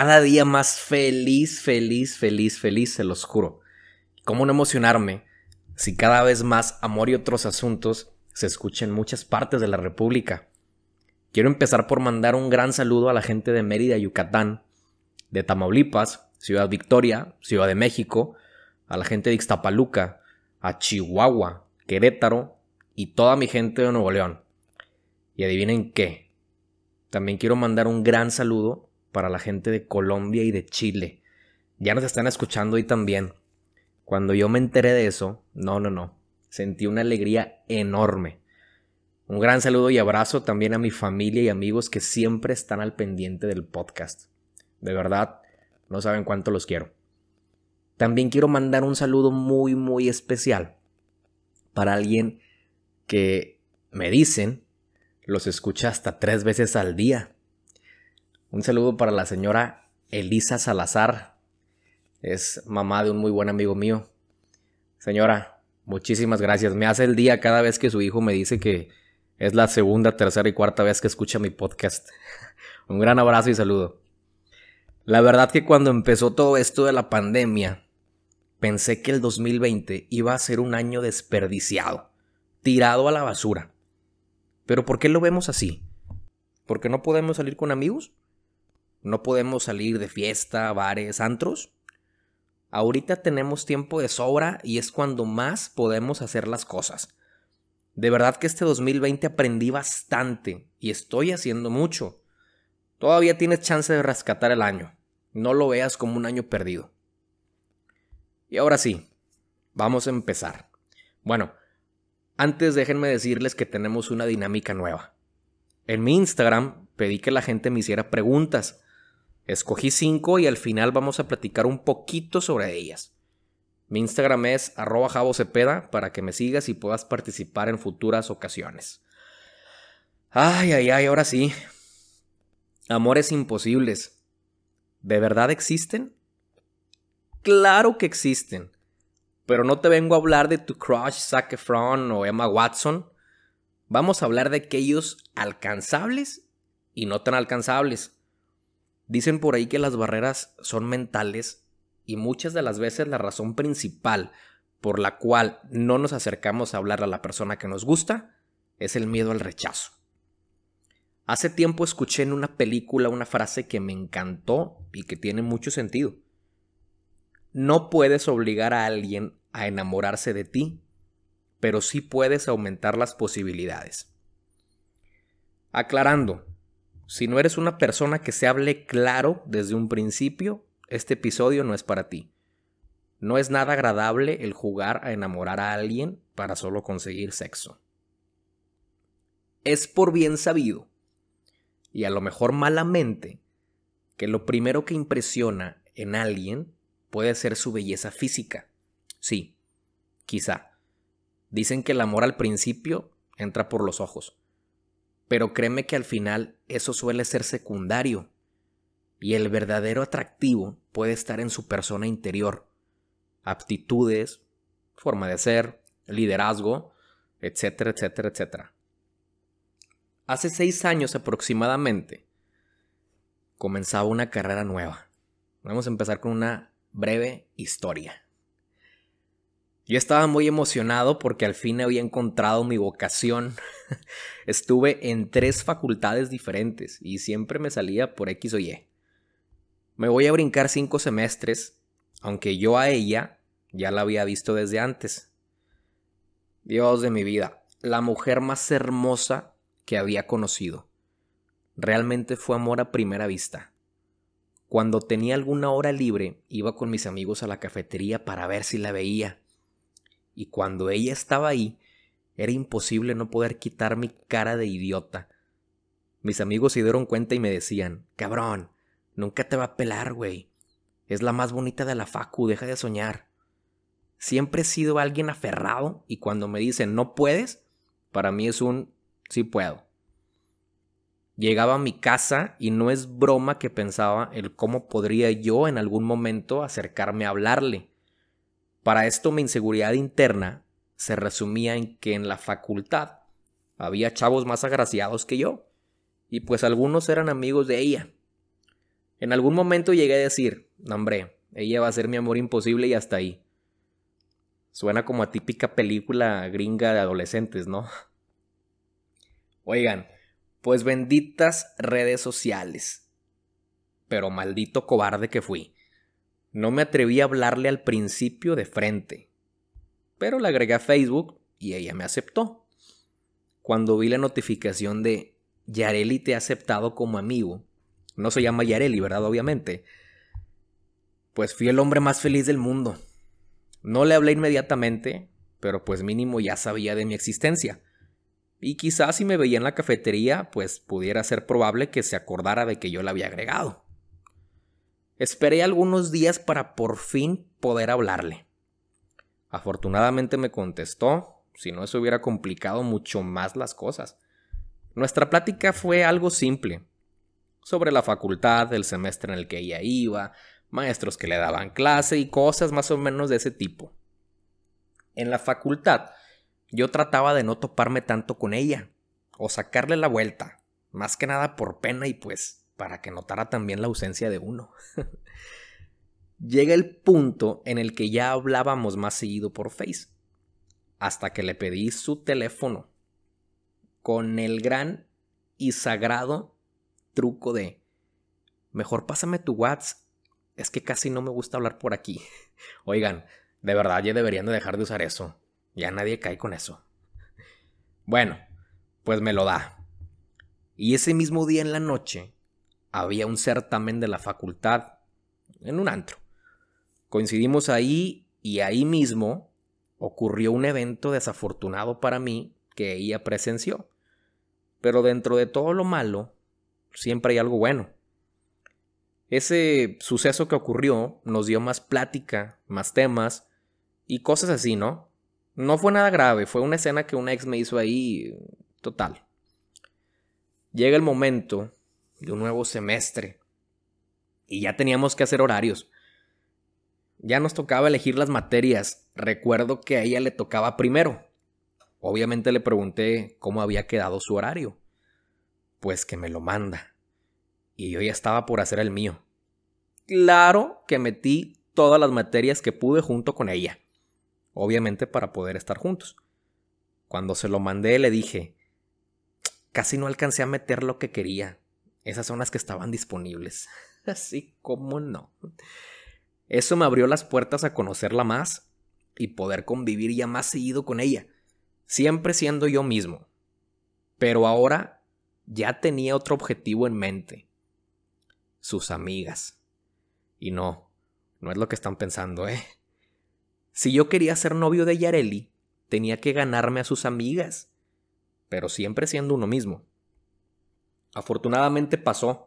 cada día más feliz, feliz, feliz, feliz, se los juro. ¿Cómo no emocionarme si cada vez más amor y otros asuntos se escuchan en muchas partes de la República? Quiero empezar por mandar un gran saludo a la gente de Mérida, Yucatán, de Tamaulipas, Ciudad Victoria, Ciudad de México, a la gente de Ixtapaluca, a Chihuahua, Querétaro y toda mi gente de Nuevo León. Y adivinen qué. También quiero mandar un gran saludo para la gente de Colombia y de Chile. Ya nos están escuchando hoy también. Cuando yo me enteré de eso, no, no, no. Sentí una alegría enorme. Un gran saludo y abrazo también a mi familia y amigos que siempre están al pendiente del podcast. De verdad, no saben cuánto los quiero. También quiero mandar un saludo muy, muy especial para alguien que me dicen los escucha hasta tres veces al día. Un saludo para la señora Elisa Salazar. Es mamá de un muy buen amigo mío. Señora, muchísimas gracias. Me hace el día cada vez que su hijo me dice que es la segunda, tercera y cuarta vez que escucha mi podcast. un gran abrazo y saludo. La verdad que cuando empezó todo esto de la pandemia, pensé que el 2020 iba a ser un año desperdiciado, tirado a la basura. Pero ¿por qué lo vemos así? ¿Por qué no podemos salir con amigos? No podemos salir de fiesta, bares, antros. Ahorita tenemos tiempo de sobra y es cuando más podemos hacer las cosas. De verdad que este 2020 aprendí bastante y estoy haciendo mucho. Todavía tienes chance de rescatar el año. No lo veas como un año perdido. Y ahora sí, vamos a empezar. Bueno, antes déjenme decirles que tenemos una dinámica nueva. En mi Instagram pedí que la gente me hiciera preguntas Escogí cinco y al final vamos a platicar un poquito sobre ellas. Mi Instagram es arroba jabocepeda para que me sigas y puedas participar en futuras ocasiones. Ay, ay, ay, ahora sí. Amores imposibles. ¿De verdad existen? Claro que existen. Pero no te vengo a hablar de tu crush Zac Efron o Emma Watson. Vamos a hablar de aquellos alcanzables y no tan alcanzables. Dicen por ahí que las barreras son mentales y muchas de las veces la razón principal por la cual no nos acercamos a hablar a la persona que nos gusta es el miedo al rechazo. Hace tiempo escuché en una película una frase que me encantó y que tiene mucho sentido. No puedes obligar a alguien a enamorarse de ti, pero sí puedes aumentar las posibilidades. Aclarando, si no eres una persona que se hable claro desde un principio, este episodio no es para ti. No es nada agradable el jugar a enamorar a alguien para solo conseguir sexo. Es por bien sabido, y a lo mejor malamente, que lo primero que impresiona en alguien puede ser su belleza física. Sí, quizá. Dicen que el amor al principio entra por los ojos. Pero créeme que al final eso suele ser secundario. Y el verdadero atractivo puede estar en su persona interior. Aptitudes, forma de ser, liderazgo, etcétera, etcétera, etcétera. Hace seis años aproximadamente comenzaba una carrera nueva. Vamos a empezar con una breve historia. Yo estaba muy emocionado porque al fin había encontrado mi vocación. Estuve en tres facultades diferentes y siempre me salía por X o Y. Me voy a brincar cinco semestres, aunque yo a ella ya la había visto desde antes. Dios de mi vida, la mujer más hermosa que había conocido. Realmente fue amor a primera vista. Cuando tenía alguna hora libre, iba con mis amigos a la cafetería para ver si la veía y cuando ella estaba ahí, era imposible no poder quitar mi cara de idiota. Mis amigos se dieron cuenta y me decían, cabrón, nunca te va a pelar, güey. Es la más bonita de la facu, deja de soñar. Siempre he sido alguien aferrado y cuando me dicen no puedes, para mí es un sí puedo. Llegaba a mi casa y no es broma que pensaba el cómo podría yo en algún momento acercarme a hablarle. Para esto mi inseguridad interna se resumía en que en la facultad había chavos más agraciados que yo, y pues algunos eran amigos de ella. En algún momento llegué a decir, hombre, ella va a ser mi amor imposible y hasta ahí. Suena como a típica película gringa de adolescentes, ¿no? Oigan, pues benditas redes sociales. Pero maldito cobarde que fui. No me atreví a hablarle al principio de frente. Pero le agregué a Facebook y ella me aceptó. Cuando vi la notificación de Yareli te ha aceptado como amigo, no se llama Yareli, ¿verdad? Obviamente. Pues fui el hombre más feliz del mundo. No le hablé inmediatamente, pero pues mínimo ya sabía de mi existencia. Y quizás si me veía en la cafetería, pues pudiera ser probable que se acordara de que yo la había agregado. Esperé algunos días para por fin poder hablarle. Afortunadamente me contestó, si no eso hubiera complicado mucho más las cosas. Nuestra plática fue algo simple, sobre la facultad, el semestre en el que ella iba, maestros que le daban clase y cosas más o menos de ese tipo. En la facultad, yo trataba de no toparme tanto con ella, o sacarle la vuelta, más que nada por pena y pues para que notara también la ausencia de uno. Llega el punto en el que ya hablábamos más seguido por Face, hasta que le pedí su teléfono, con el gran y sagrado truco de, mejor pásame tu WhatsApp, es que casi no me gusta hablar por aquí. Oigan, de verdad ya deberían de dejar de usar eso. Ya nadie cae con eso. Bueno, pues me lo da. Y ese mismo día en la noche había un certamen de la facultad en un antro. Coincidimos ahí y ahí mismo ocurrió un evento desafortunado para mí que ella presenció. Pero dentro de todo lo malo, siempre hay algo bueno. Ese suceso que ocurrió nos dio más plática, más temas y cosas así, ¿no? No fue nada grave, fue una escena que una ex me hizo ahí total. Llega el momento de un nuevo semestre y ya teníamos que hacer horarios. Ya nos tocaba elegir las materias. Recuerdo que a ella le tocaba primero. Obviamente le pregunté cómo había quedado su horario. Pues que me lo manda. Y yo ya estaba por hacer el mío. Claro que metí todas las materias que pude junto con ella. Obviamente para poder estar juntos. Cuando se lo mandé le dije, casi no alcancé a meter lo que quería. Esas son las que estaban disponibles. Así como no. Eso me abrió las puertas a conocerla más y poder convivir ya más seguido con ella, siempre siendo yo mismo. Pero ahora ya tenía otro objetivo en mente. Sus amigas. Y no, no es lo que están pensando, ¿eh? Si yo quería ser novio de Yareli, tenía que ganarme a sus amigas, pero siempre siendo uno mismo. Afortunadamente pasó.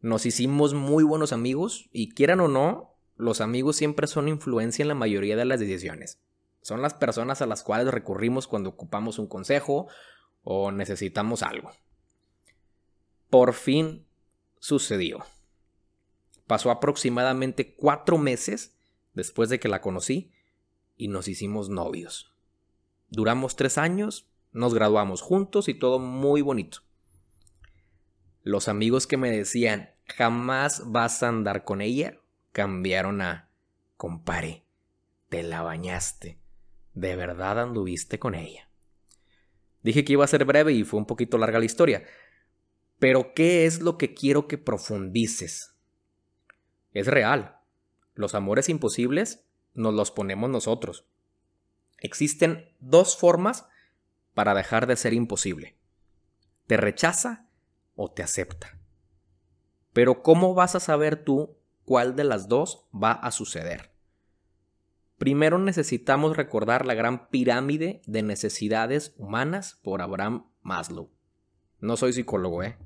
Nos hicimos muy buenos amigos y quieran o no, los amigos siempre son influencia en la mayoría de las decisiones. Son las personas a las cuales recurrimos cuando ocupamos un consejo o necesitamos algo. Por fin sucedió. Pasó aproximadamente cuatro meses después de que la conocí y nos hicimos novios. Duramos tres años, nos graduamos juntos y todo muy bonito. Los amigos que me decían jamás vas a andar con ella cambiaron a compare, te la bañaste, de verdad anduviste con ella. Dije que iba a ser breve y fue un poquito larga la historia. Pero ¿qué es lo que quiero que profundices? Es real. Los amores imposibles nos los ponemos nosotros. Existen dos formas para dejar de ser imposible. Te rechaza o te acepta. Pero ¿cómo vas a saber tú cuál de las dos va a suceder? Primero necesitamos recordar la gran pirámide de necesidades humanas por Abraham Maslow. No soy psicólogo, ¿eh?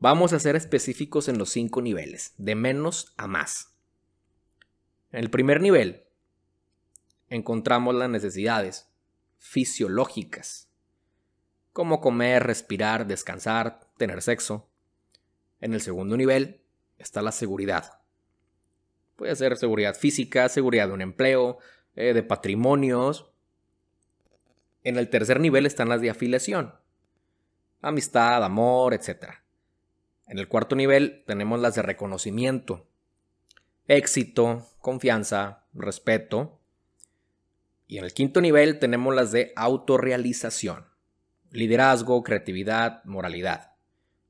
Vamos a ser específicos en los cinco niveles, de menos a más. En el primer nivel encontramos las necesidades fisiológicas, como comer, respirar, descansar, tener sexo. En el segundo nivel está la seguridad. Puede ser seguridad física, seguridad de un empleo, eh, de patrimonios. En el tercer nivel están las de afiliación, amistad, amor, etc. En el cuarto nivel tenemos las de reconocimiento, éxito, confianza, respeto. Y en el quinto nivel tenemos las de autorrealización, liderazgo, creatividad, moralidad.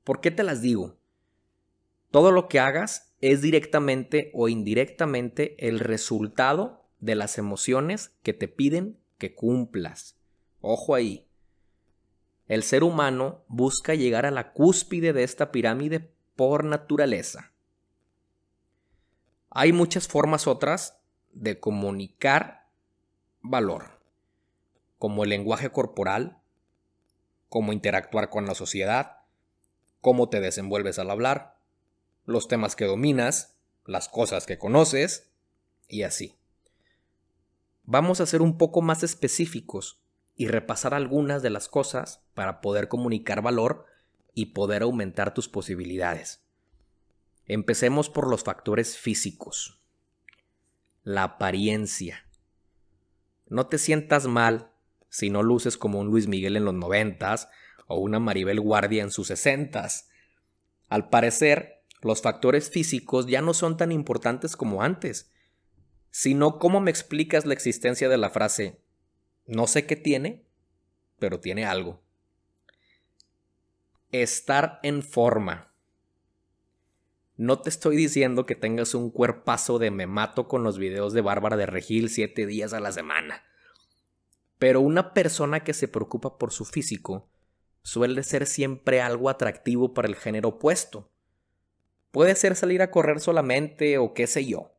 ¿Por qué te las digo? Todo lo que hagas es directamente o indirectamente el resultado de las emociones que te piden que cumplas. Ojo ahí. El ser humano busca llegar a la cúspide de esta pirámide por naturaleza. Hay muchas formas otras de comunicar valor, como el lenguaje corporal, cómo interactuar con la sociedad, cómo te desenvuelves al hablar, los temas que dominas, las cosas que conoces y así. Vamos a ser un poco más específicos y repasar algunas de las cosas para poder comunicar valor y poder aumentar tus posibilidades. Empecemos por los factores físicos. La apariencia. No te sientas mal si no luces como un Luis Miguel en los noventas o una Maribel Guardia en sus sesentas. Al parecer, los factores físicos ya no son tan importantes como antes, sino cómo me explicas la existencia de la frase no sé qué tiene, pero tiene algo. Estar en forma. No te estoy diciendo que tengas un cuerpazo de me mato con los videos de Bárbara de Regil siete días a la semana. Pero una persona que se preocupa por su físico suele ser siempre algo atractivo para el género opuesto. Puede ser salir a correr solamente o qué sé yo.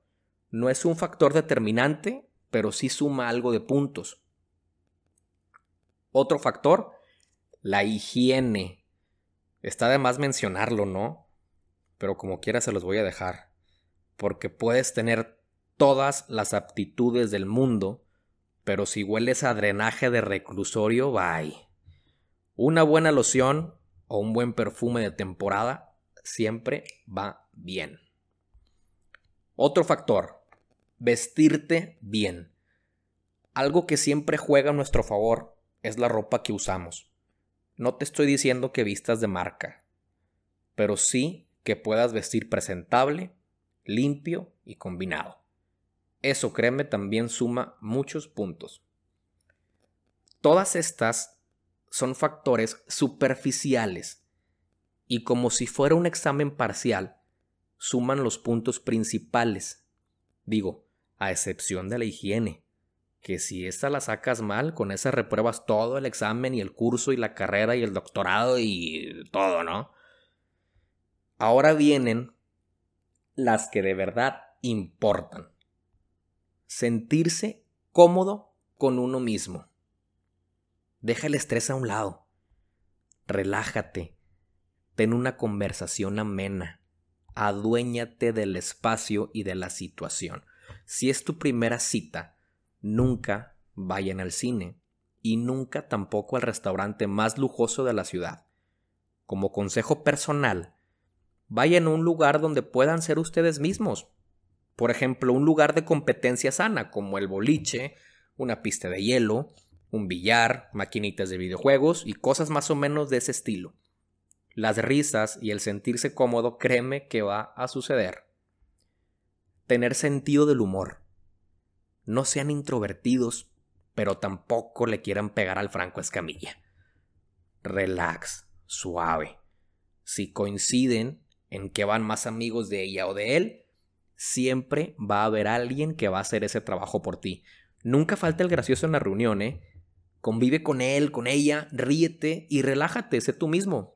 No es un factor determinante, pero sí suma algo de puntos. Otro factor, la higiene. Está de más mencionarlo, ¿no? pero como quiera se los voy a dejar, porque puedes tener todas las aptitudes del mundo, pero si hueles a drenaje de reclusorio, bye. Una buena loción o un buen perfume de temporada siempre va bien. Otro factor, vestirte bien. Algo que siempre juega a nuestro favor es la ropa que usamos. No te estoy diciendo que vistas de marca, pero sí que puedas vestir presentable, limpio y combinado. Eso, créeme, también suma muchos puntos. Todas estas son factores superficiales y como si fuera un examen parcial, suman los puntos principales. Digo, a excepción de la higiene, que si esta la sacas mal, con esa repruebas todo el examen y el curso y la carrera y el doctorado y todo, ¿no? Ahora vienen las que de verdad importan. Sentirse cómodo con uno mismo. Deja el estrés a un lado. Relájate. Ten una conversación amena. Aduéñate del espacio y de la situación. Si es tu primera cita, nunca vayan al cine y nunca tampoco al restaurante más lujoso de la ciudad. Como consejo personal, vayan a un lugar donde puedan ser ustedes mismos. Por ejemplo, un lugar de competencia sana, como el boliche, una pista de hielo, un billar, maquinitas de videojuegos y cosas más o menos de ese estilo. Las risas y el sentirse cómodo, créeme que va a suceder. Tener sentido del humor. No sean introvertidos, pero tampoco le quieran pegar al Franco Escamilla. Relax, suave. Si coinciden, en que van más amigos de ella o de él, siempre va a haber alguien que va a hacer ese trabajo por ti. Nunca falta el gracioso en la reunión, ¿eh? Convive con él, con ella, ríete y relájate, sé tú mismo.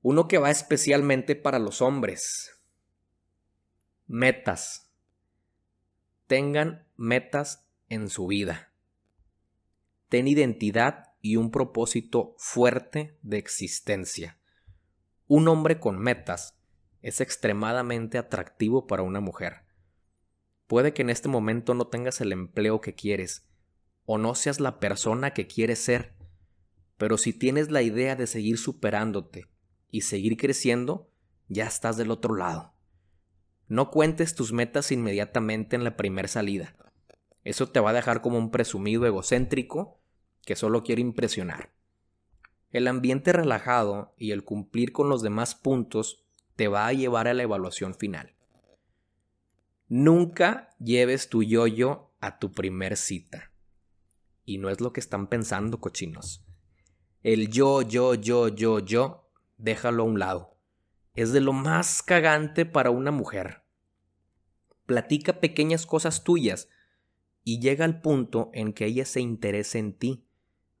Uno que va especialmente para los hombres. Metas. Tengan metas en su vida. Ten identidad y un propósito fuerte de existencia. Un hombre con metas es extremadamente atractivo para una mujer. Puede que en este momento no tengas el empleo que quieres, o no seas la persona que quieres ser, pero si tienes la idea de seguir superándote y seguir creciendo, ya estás del otro lado. No cuentes tus metas inmediatamente en la primer salida. Eso te va a dejar como un presumido egocéntrico que solo quiere impresionar. El ambiente relajado y el cumplir con los demás puntos te va a llevar a la evaluación final. Nunca lleves tu yoyo a tu primer cita. Y no es lo que están pensando, cochinos. El yo, yo, yo, yo, yo, déjalo a un lado. Es de lo más cagante para una mujer. Platica pequeñas cosas tuyas y llega al punto en que ella se interese en ti.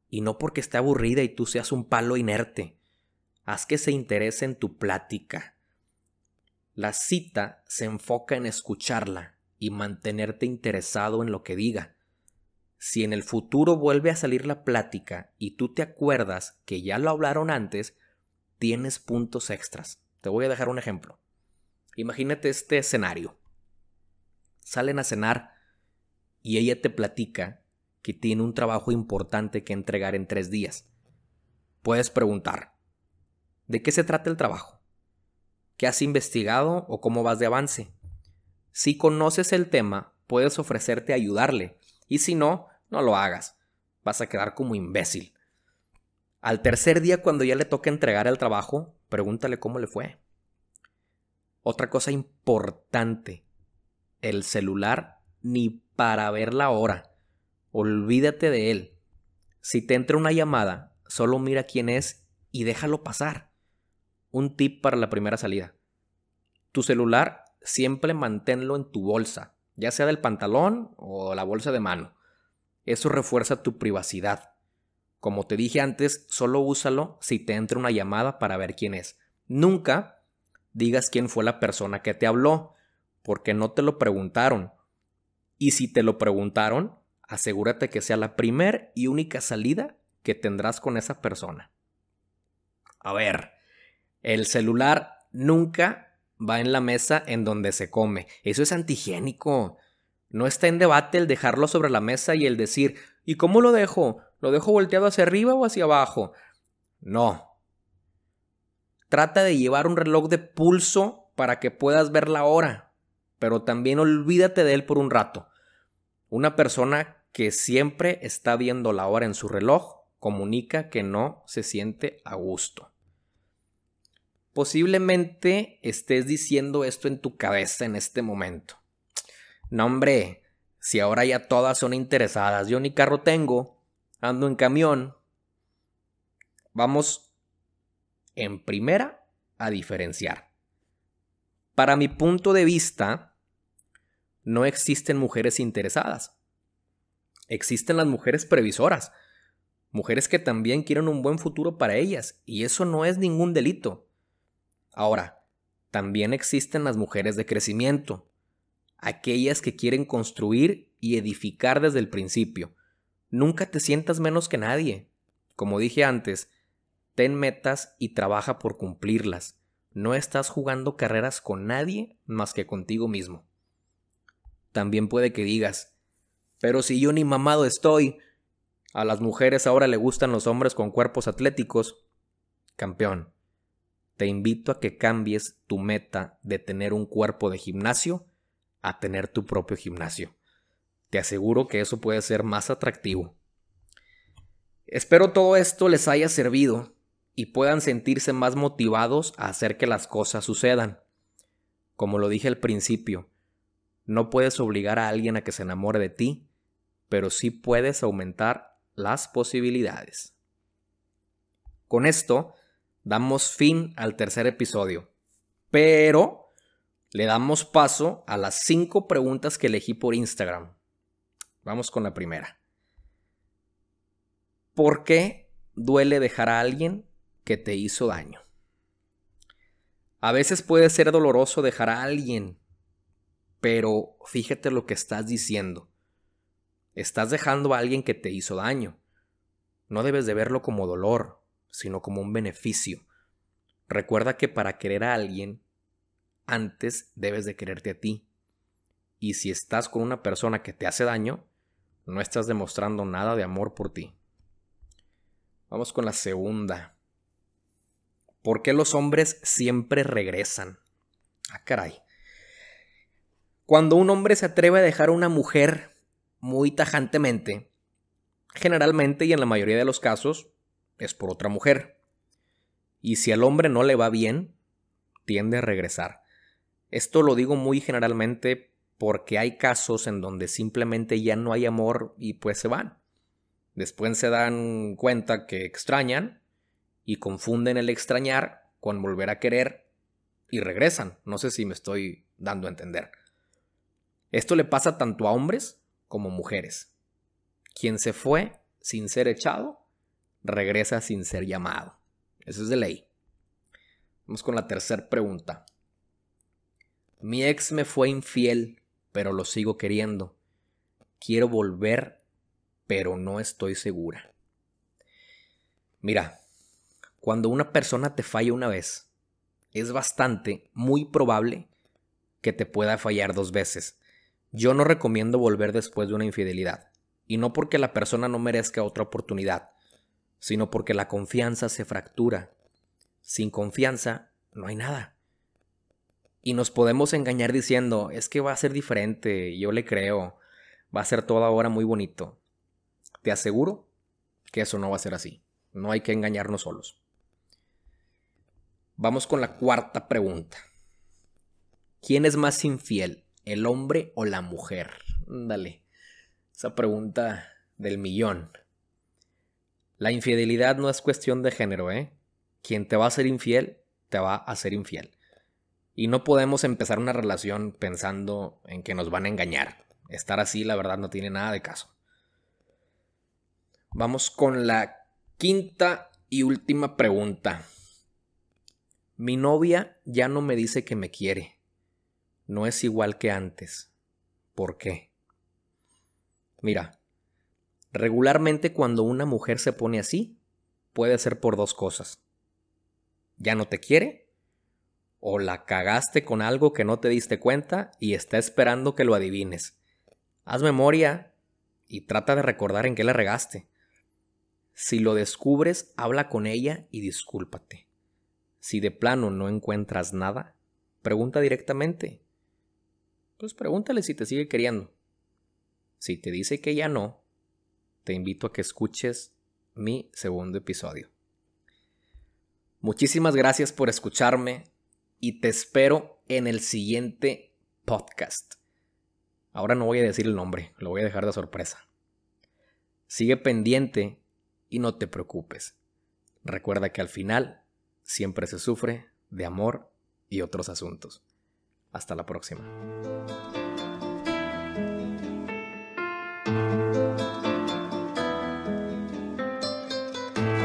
Y no porque esté aburrida y tú seas un palo inerte. Haz que se interese en tu plática. La cita se enfoca en escucharla y mantenerte interesado en lo que diga. Si en el futuro vuelve a salir la plática y tú te acuerdas que ya lo hablaron antes, tienes puntos extras. Te voy a dejar un ejemplo. Imagínate este escenario. Salen a cenar y ella te platica que tiene un trabajo importante que entregar en tres días. Puedes preguntar, ¿de qué se trata el trabajo? ¿Qué has investigado o cómo vas de avance? Si conoces el tema, puedes ofrecerte a ayudarle, y si no, no lo hagas. Vas a quedar como imbécil. Al tercer día, cuando ya le toque entregar el trabajo, pregúntale cómo le fue. Otra cosa importante, el celular ni para ver la hora. Olvídate de él. Si te entra una llamada, solo mira quién es y déjalo pasar. Un tip para la primera salida. Tu celular siempre manténlo en tu bolsa, ya sea del pantalón o la bolsa de mano. Eso refuerza tu privacidad. Como te dije antes, solo úsalo si te entra una llamada para ver quién es. Nunca digas quién fue la persona que te habló, porque no te lo preguntaron. Y si te lo preguntaron, asegúrate que sea la primer y única salida que tendrás con esa persona. A ver, el celular nunca va en la mesa en donde se come. Eso es antihigiénico. No está en debate el dejarlo sobre la mesa y el decir, ¿y cómo lo dejo? ¿Lo dejo volteado hacia arriba o hacia abajo? No. Trata de llevar un reloj de pulso para que puedas ver la hora, pero también olvídate de él por un rato. Una persona que siempre está viendo la hora en su reloj comunica que no se siente a gusto. Posiblemente estés diciendo esto en tu cabeza en este momento. No, hombre, si ahora ya todas son interesadas, yo ni carro tengo, ando en camión. Vamos en primera a diferenciar. Para mi punto de vista, no existen mujeres interesadas. Existen las mujeres previsoras, mujeres que también quieren un buen futuro para ellas, y eso no es ningún delito. Ahora, también existen las mujeres de crecimiento, aquellas que quieren construir y edificar desde el principio. Nunca te sientas menos que nadie. Como dije antes, ten metas y trabaja por cumplirlas. No estás jugando carreras con nadie más que contigo mismo. También puede que digas, pero si yo ni mamado estoy, a las mujeres ahora le gustan los hombres con cuerpos atléticos. Campeón, te invito a que cambies tu meta de tener un cuerpo de gimnasio a tener tu propio gimnasio. Te aseguro que eso puede ser más atractivo. Espero todo esto les haya servido y puedan sentirse más motivados a hacer que las cosas sucedan. Como lo dije al principio, no puedes obligar a alguien a que se enamore de ti, pero sí puedes aumentar las posibilidades. Con esto, damos fin al tercer episodio. Pero le damos paso a las cinco preguntas que elegí por Instagram. Vamos con la primera. ¿Por qué duele dejar a alguien que te hizo daño? A veces puede ser doloroso dejar a alguien, pero fíjate lo que estás diciendo. Estás dejando a alguien que te hizo daño. No debes de verlo como dolor, sino como un beneficio. Recuerda que para querer a alguien, antes debes de quererte a ti. Y si estás con una persona que te hace daño, no estás demostrando nada de amor por ti. Vamos con la segunda. ¿Por qué los hombres siempre regresan? Ah, caray. Cuando un hombre se atreve a dejar a una mujer muy tajantemente, generalmente y en la mayoría de los casos, es por otra mujer. Y si al hombre no le va bien, tiende a regresar. Esto lo digo muy generalmente porque hay casos en donde simplemente ya no hay amor y pues se van. Después se dan cuenta que extrañan y confunden el extrañar con volver a querer y regresan. No sé si me estoy dando a entender. Esto le pasa tanto a hombres como mujeres. Quien se fue sin ser echado, regresa sin ser llamado. Eso es de ley. Vamos con la tercera pregunta. Mi ex me fue infiel pero lo sigo queriendo. Quiero volver, pero no estoy segura. Mira, cuando una persona te falla una vez, es bastante, muy probable que te pueda fallar dos veces. Yo no recomiendo volver después de una infidelidad. Y no porque la persona no merezca otra oportunidad, sino porque la confianza se fractura. Sin confianza no hay nada. Y nos podemos engañar diciendo, es que va a ser diferente, yo le creo, va a ser todo ahora muy bonito. Te aseguro que eso no va a ser así. No hay que engañarnos solos. Vamos con la cuarta pregunta. ¿Quién es más infiel, el hombre o la mujer? Dale, esa pregunta del millón. La infidelidad no es cuestión de género, ¿eh? Quien te va a ser infiel, te va a ser infiel. Y no podemos empezar una relación pensando en que nos van a engañar. Estar así, la verdad, no tiene nada de caso. Vamos con la quinta y última pregunta. Mi novia ya no me dice que me quiere. No es igual que antes. ¿Por qué? Mira, regularmente cuando una mujer se pone así, puede ser por dos cosas. Ya no te quiere o la cagaste con algo que no te diste cuenta y está esperando que lo adivines. Haz memoria y trata de recordar en qué la regaste. Si lo descubres, habla con ella y discúlpate. Si de plano no encuentras nada, pregunta directamente. Pues pregúntale si te sigue queriendo. Si te dice que ya no, te invito a que escuches mi segundo episodio. Muchísimas gracias por escucharme y te espero en el siguiente podcast. Ahora no voy a decir el nombre, lo voy a dejar de sorpresa. Sigue pendiente y no te preocupes. Recuerda que al final siempre se sufre de amor y otros asuntos. Hasta la próxima.